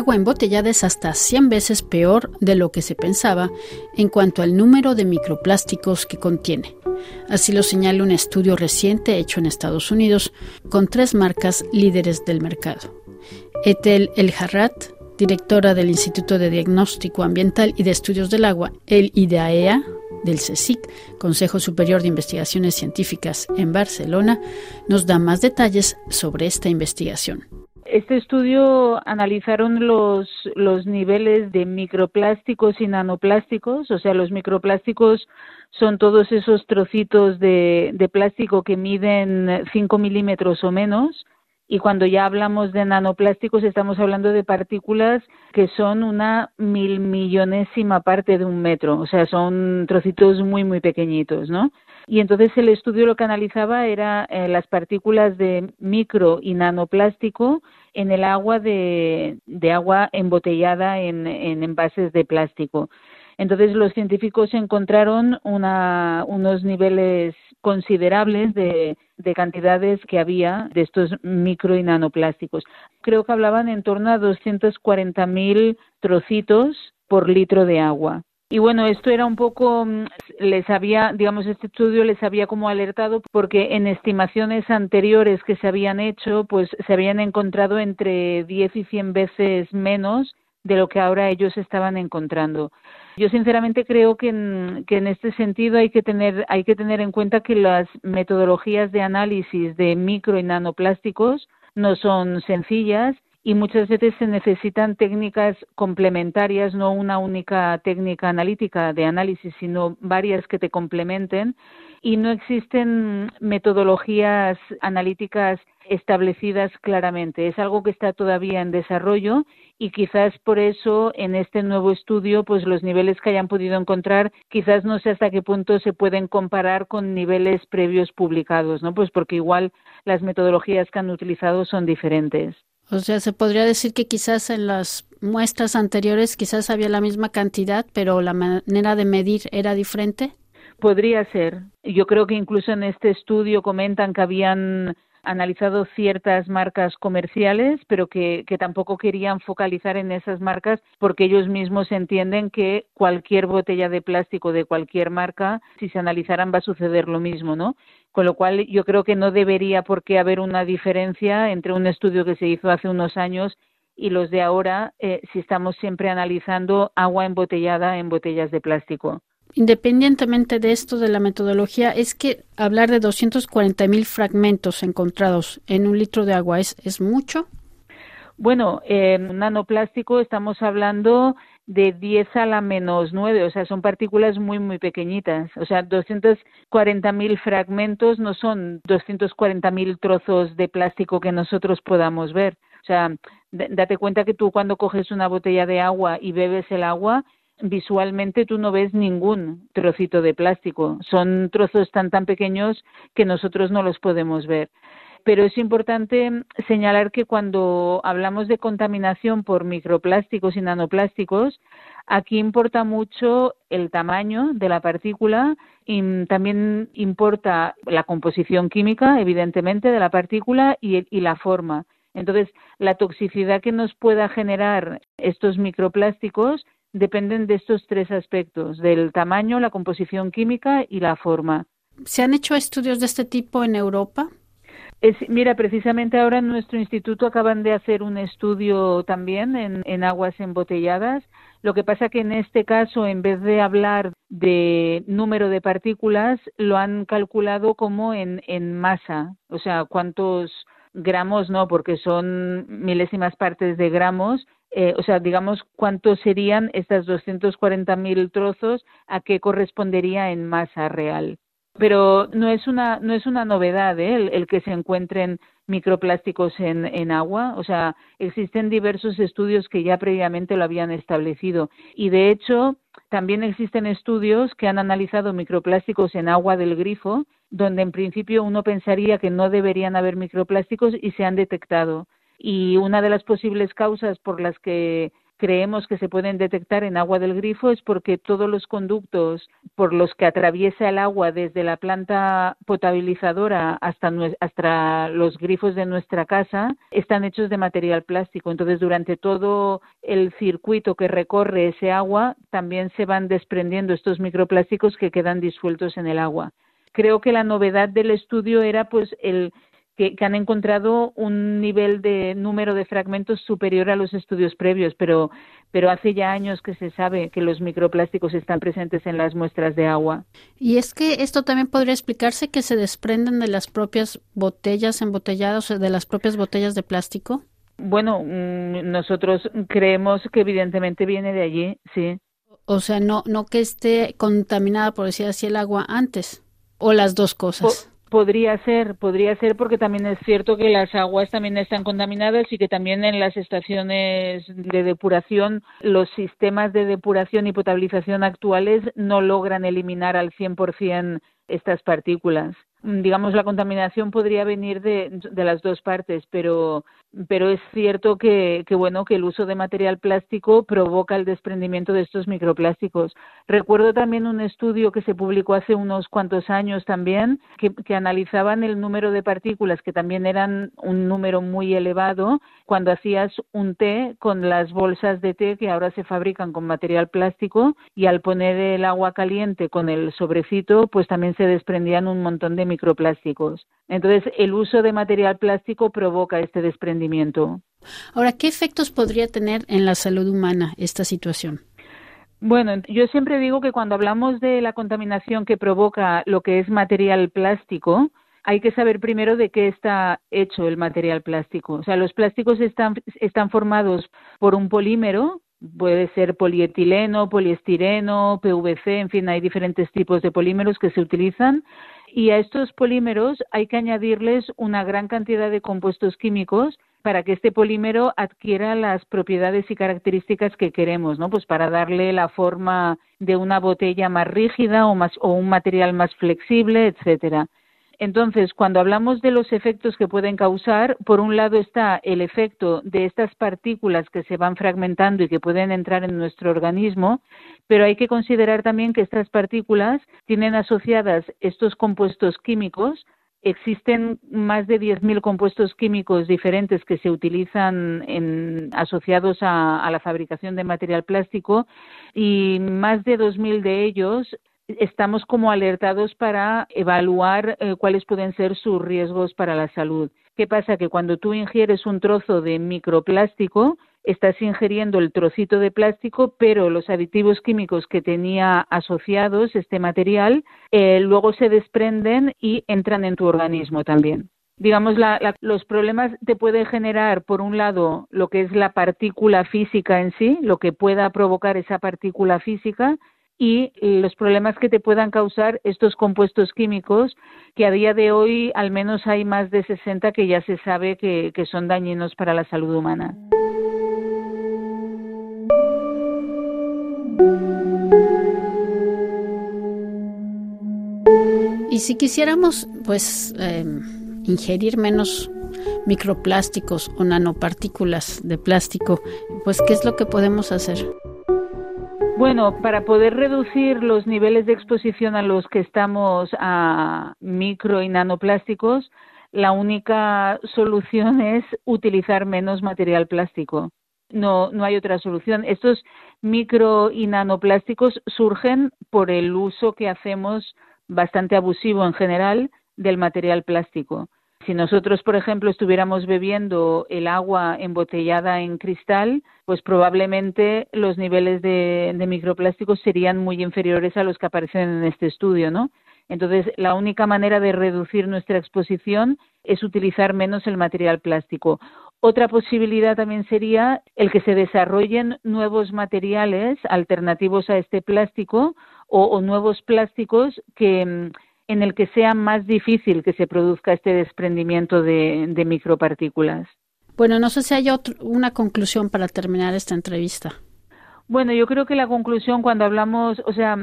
agua embotellada es hasta 100 veces peor de lo que se pensaba en cuanto al número de microplásticos que contiene. Así lo señala un estudio reciente hecho en Estados Unidos con tres marcas líderes del mercado. Etel El Harrat, directora del Instituto de Diagnóstico Ambiental y de Estudios del Agua, el IDAEA, del CSIC, Consejo Superior de Investigaciones Científicas en Barcelona, nos da más detalles sobre esta investigación. Este estudio analizaron los, los niveles de microplásticos y nanoplásticos, o sea, los microplásticos son todos esos trocitos de, de plástico que miden 5 milímetros o menos, y cuando ya hablamos de nanoplásticos estamos hablando de partículas que son una mil millonésima parte de un metro, o sea, son trocitos muy, muy pequeñitos, ¿no? Y entonces el estudio lo que analizaba era eh, las partículas de micro y nanoplástico en el agua de, de agua embotellada en, en envases de plástico. Entonces los científicos encontraron una, unos niveles considerables de, de, cantidades que había de estos micro y nanoplásticos. Creo que hablaban en torno a 240.000 trocitos por litro de agua. Y bueno, esto era un poco, mm, les había, digamos, este estudio les había como alertado porque en estimaciones anteriores que se habían hecho, pues se habían encontrado entre 10 y 100 veces menos de lo que ahora ellos estaban encontrando. Yo sinceramente creo que en, que en este sentido hay que tener hay que tener en cuenta que las metodologías de análisis de micro y nanoplásticos no son sencillas y muchas veces se necesitan técnicas complementarias, no una única técnica analítica de análisis, sino varias que te complementen y no existen metodologías analíticas establecidas claramente. Es algo que está todavía en desarrollo y quizás por eso en este nuevo estudio pues los niveles que hayan podido encontrar quizás no sé hasta qué punto se pueden comparar con niveles previos publicados, ¿no? Pues porque igual las metodologías que han utilizado son diferentes. O sea, se podría decir que quizás en las muestras anteriores quizás había la misma cantidad, pero la manera de medir era diferente. Podría ser. Yo creo que incluso en este estudio comentan que habían analizado ciertas marcas comerciales, pero que, tampoco querían focalizar en esas marcas porque ellos mismos entienden que cualquier botella de plástico de cualquier marca, si se analizaran, va a suceder lo mismo, ¿no? Con lo cual, yo creo que no debería por qué haber una diferencia entre un estudio que se hizo hace unos años y los de ahora, eh, si estamos siempre analizando agua embotellada en botellas de plástico. Independientemente de esto de la metodología, es que hablar de 240.000 fragmentos encontrados en un litro de agua es, es mucho. Bueno, en nanoplástico estamos hablando de 10 a la menos 9, o sea, son partículas muy, muy pequeñitas. O sea, 240.000 fragmentos no son 240.000 trozos de plástico que nosotros podamos ver. O sea, date cuenta que tú cuando coges una botella de agua y bebes el agua, visualmente tú no ves ningún trocito de plástico. Son trozos tan, tan pequeños que nosotros no los podemos ver pero es importante señalar que cuando hablamos de contaminación por microplásticos y nanoplásticos, aquí importa mucho el tamaño de la partícula y también importa la composición química, evidentemente, de la partícula y, y la forma. Entonces, la toxicidad que nos pueda generar estos microplásticos dependen de estos tres aspectos, del tamaño, la composición química y la forma. ¿Se han hecho estudios de este tipo en Europa? mira, precisamente ahora en nuestro instituto acaban de hacer un estudio también en, aguas embotelladas. Lo que pasa que en este caso, en vez de hablar de número de partículas, lo han calculado como en, en masa, o sea, cuántos gramos, no, porque son milésimas partes de gramos, eh, o sea, digamos, cuántos serían estas 240.000 trozos, a qué correspondería en masa real pero no es una no es una novedad ¿eh? el, que se encuentren microplásticos en, en agua. O sea existen diversos estudios que ya previamente lo habían establecido. Y de hecho también existen estudios que han analizado microplásticos en agua del grifo donde en principio uno pensaría que no deberían haber microplásticos y se han detectado y una de las posibles causas por las que creemos que se pueden detectar en agua del grifo es porque todos los conductos por los que atraviesa el agua desde la planta potabilizadora hasta, hasta los grifos de nuestra casa están hechos de material plástico. Entonces, durante todo el circuito que recorre ese agua, también se van desprendiendo estos microplásticos que quedan disueltos en el agua. Creo que la novedad del estudio era pues el que, han encontrado un nivel de número de fragmentos superior a los estudios previos, pero, pero hace ya años que se sabe que los microplásticos están presentes en las muestras de agua. Y es que esto también podría explicarse que se desprenden de las propias botellas embotelladas o de las propias botellas de plástico. Bueno, mm, nosotros creemos que evidentemente viene de allí, sí. O sea, no, no que esté contaminada, por decir así, el agua antes, o las dos cosas. Podría ser, podría ser porque también es cierto que las aguas también están contaminadas y que también en las estaciones de depuración los sistemas de depuración y potabilización actuales no logran eliminar al 100% estas partículas. Digamos, la contaminación podría venir de, de las dos partes, pero pero es cierto que, que, bueno que el uso de material plástico provoca el desprendimiento de estos microplásticos. Recuerdo también un estudio que se publicó hace unos cuantos años también que, que analizaban el número de partículas que también eran un número muy elevado cuando hacías un té con las bolsas de té que ahora se fabrican con material plástico y al poner el agua caliente con el sobrecito pues también se desprendían un montón de microplásticos. Entonces el uso de material plástico provoca este desprendimiento Ahora, ¿qué efectos podría tener en la salud humana esta situación? Bueno, yo siempre digo que cuando hablamos de la contaminación que provoca lo que es material plástico, hay que saber primero de qué está hecho el material plástico. O sea, los plásticos están, están formados por un polímero, puede ser polietileno, poliestireno, PVC, en fin, hay diferentes tipos de polímeros que se utilizan y a estos polímeros hay que añadirles una gran cantidad de compuestos químicos para que este polímero adquiera las propiedades y características que queremos, ¿no? Pues para darle la forma de una botella más rígida o más o un material más flexible, etcétera. Entonces, cuando hablamos de los efectos que pueden causar, por un lado está el efecto de estas partículas que se van fragmentando y que pueden entrar en nuestro organismo, pero hay que considerar también que estas partículas tienen asociadas estos compuestos químicos. Existen más de 10.000 compuestos químicos diferentes que se utilizan en, asociados a, la fabricación de material plástico y más de 2.000 de ellos estamos como alertados para evaluar eh, cuáles pueden ser sus riesgos para la salud. ¿Qué pasa? Que cuando tú ingieres un trozo de microplástico, estás ingiriendo el trocito de plástico, pero los aditivos químicos que tenía asociados este material eh, luego se desprenden y entran en tu organismo también. Digamos, los problemas te puede generar, por un lado, lo que es la partícula física en sí, lo que pueda provocar esa partícula física, y los problemas que te puedan causar estos compuestos químicos, que a día de hoy al menos hay más de 60 que ya se sabe que son dañinos para la salud humana. Y si quisiéramos, pues, em, ingerir menos microplásticos o nanopartículas de plástico, pues, ¿qué es lo que podemos hacer? Bueno, para poder reducir los niveles de exposición a los que estamos a micro y nanoplásticos, la única solución es utilizar menos material plástico. No, no hay otra solución. Estos micro y nanoplásticos surgen por el uso que hacemos bastante abusivo en general del material plástico. Si nosotros, por ejemplo, estuviéramos bebiendo el agua embotellada en cristal, pues probablemente los niveles de, de, microplásticos serían muy inferiores a los que aparecen en este estudio, ¿no? Entonces, la única manera de reducir nuestra exposición es utilizar menos el material plástico. Otra posibilidad también sería el que se desarrollen nuevos materiales alternativos a este plástico o, nuevos plásticos que en el que sea más difícil que se produzca este desprendimiento de, micropartículas. Bueno, no sé si hay una conclusión para terminar esta entrevista. Bueno, yo creo que la conclusión cuando hablamos, o sea,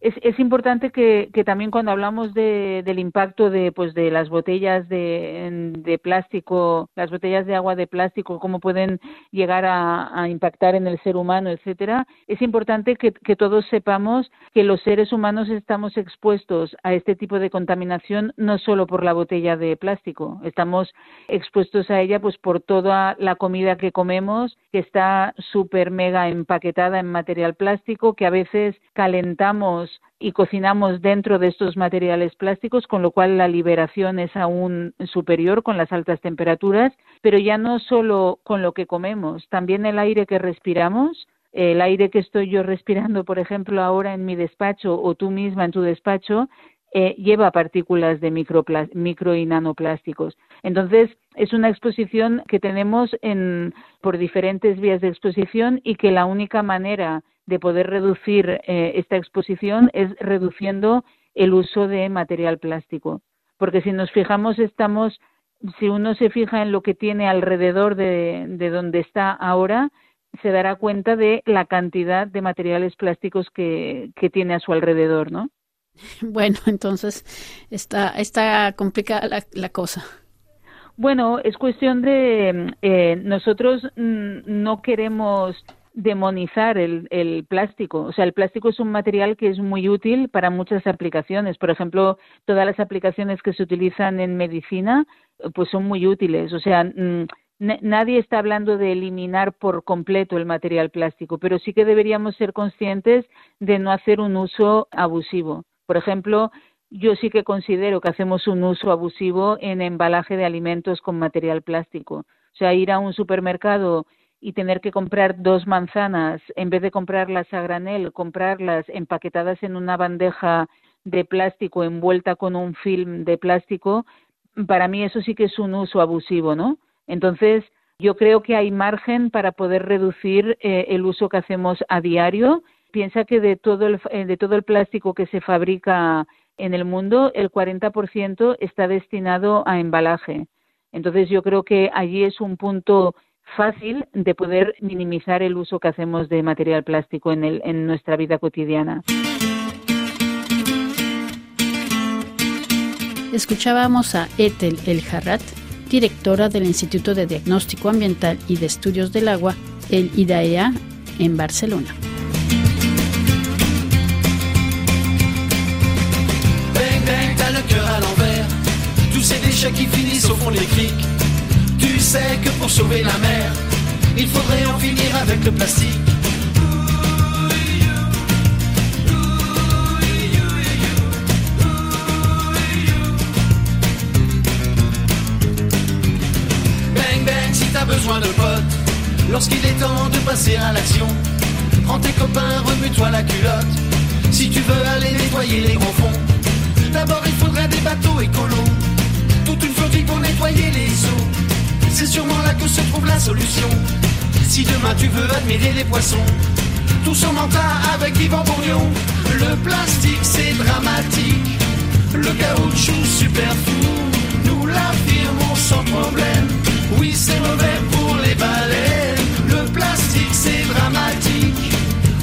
es, importante que, también cuando hablamos de, del impacto de, pues, de las botellas de, de, plástico, las botellas de agua de plástico, cómo pueden llegar a, impactar en el ser humano, etcétera, es importante que, que, todos sepamos que los seres humanos estamos expuestos a este tipo de contaminación no solo por la botella de plástico, estamos expuestos a ella pues por toda la comida que comemos, que está súper mega empaquetada en material plástico, que a veces calentamos y cocinamos dentro de estos materiales plásticos, con lo cual la liberación es aún superior con las altas temperaturas, pero ya no solo con lo que comemos, también el aire que respiramos, el aire que estoy yo respirando, por ejemplo, ahora en mi despacho o tú misma en tu despacho, eh, lleva partículas de micro y nanoplásticos. Entonces, es una exposición que tenemos en, por diferentes vías de exposición y que la única manera de poder reducir eh, esta exposición es reduciendo el uso de material plástico. Porque si nos fijamos, estamos, si uno se fija en lo que tiene alrededor de, de donde está ahora, se dará cuenta de la cantidad de materiales plásticos que, que tiene a su alrededor, ¿no? Bueno, entonces está, está complicada la, la cosa. Bueno, es cuestión de eh, nosotros mm, no queremos demonizar el, el, plástico. O sea, el plástico es un material que es muy útil para muchas aplicaciones. Por ejemplo, todas las aplicaciones que se utilizan en medicina, pues son muy útiles. O sea, mm, nadie está hablando de eliminar por completo el material plástico, pero sí que deberíamos ser conscientes de no hacer un uso abusivo. Por ejemplo, yo sí que considero que hacemos un uso abusivo en embalaje de alimentos con material plástico. O sea, ir a un supermercado y tener que comprar dos manzanas, en vez de comprarlas a granel, comprarlas empaquetadas en una bandeja de plástico envuelta con un film de plástico, para mí eso sí que es un uso abusivo, ¿no? Entonces, yo creo que hay margen para poder reducir eh, el uso que hacemos a diario. Piensa que de todo el, eh, de todo el plástico que se fabrica en el mundo, el 40% está destinado a embalaje. Entonces, yo creo que allí es un punto fácil de poder minimizar el uso que hacemos de material plástico en, el, en nuestra vida cotidiana. Escuchábamos a Ethel El Jarrat, directora del Instituto de Diagnóstico Ambiental y de Estudios del Agua, el IDAEA, en Barcelona. Bang, bang, t'as le cœur à l'envers. Tous ces déchets qui finissent au fond des criques. Tu sais que pour sauver la mer, il faudrait en finir avec le plastique. Bang bang si t'as besoin de potes, lorsqu'il est temps de passer à l'action. Prends tes copains, remue-toi la culotte, si tu veux aller nettoyer les gros fonds. C'est sûrement là que se trouve la solution. Si demain tu veux admirer les poissons, tous en tas avec Yvan Bourgnon. Le plastique c'est dramatique, le caoutchouc super fou. Nous l'affirmons sans problème. Oui, c'est mauvais pour les baleines. Le plastique c'est dramatique,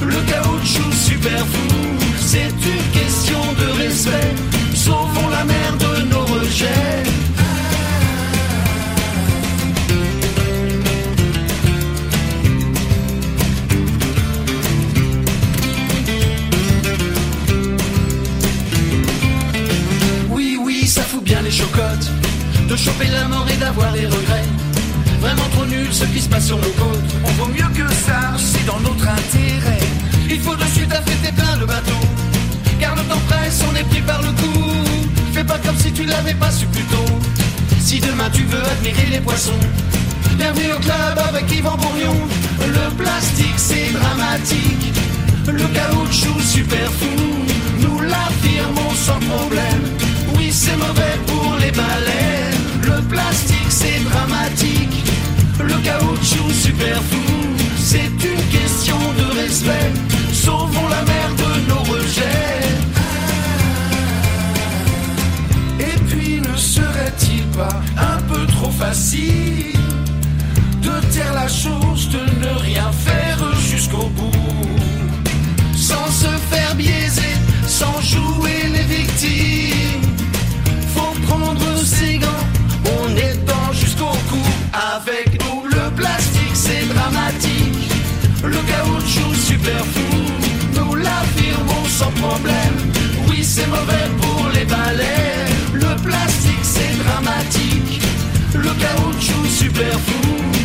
le caoutchouc super fou. C'est une pas su plus tôt. Si demain tu veux admirer les poissons, bienvenue au club avec Yvan Bourgnon. Le plastique c'est dramatique, le caoutchouc super fou. Nous l'affirmons sans problème. Oui, c'est mauvais pour les baleines. Le plastique, c'est dramatique. Le caoutchouc, super fou. C'est une question de respect. Sauvons la mer de nos rejets. un peu trop facile de taire la chose, de ne rien faire jusqu'au bout, sans se faire biaiser, sans jouer les victimes. Faut prendre ses gants, on est dans jusqu'au cou. Avec nous, le plastique, c'est dramatique. Le caoutchouc super fou, nous l'affirmons sans problème. Oui, c'est mauvais pour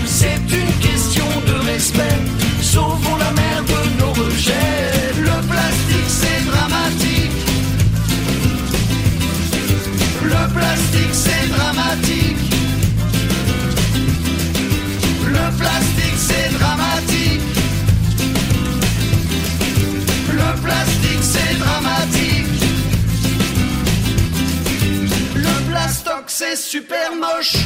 C'est une question de respect. Sauvons la mer de nos rejets. Le plastique, c'est dramatique. Le plastique, c'est dramatique. Le plastique, c'est dramatique. Le plastique, c'est dramatique. Le plastoc, c'est super moche.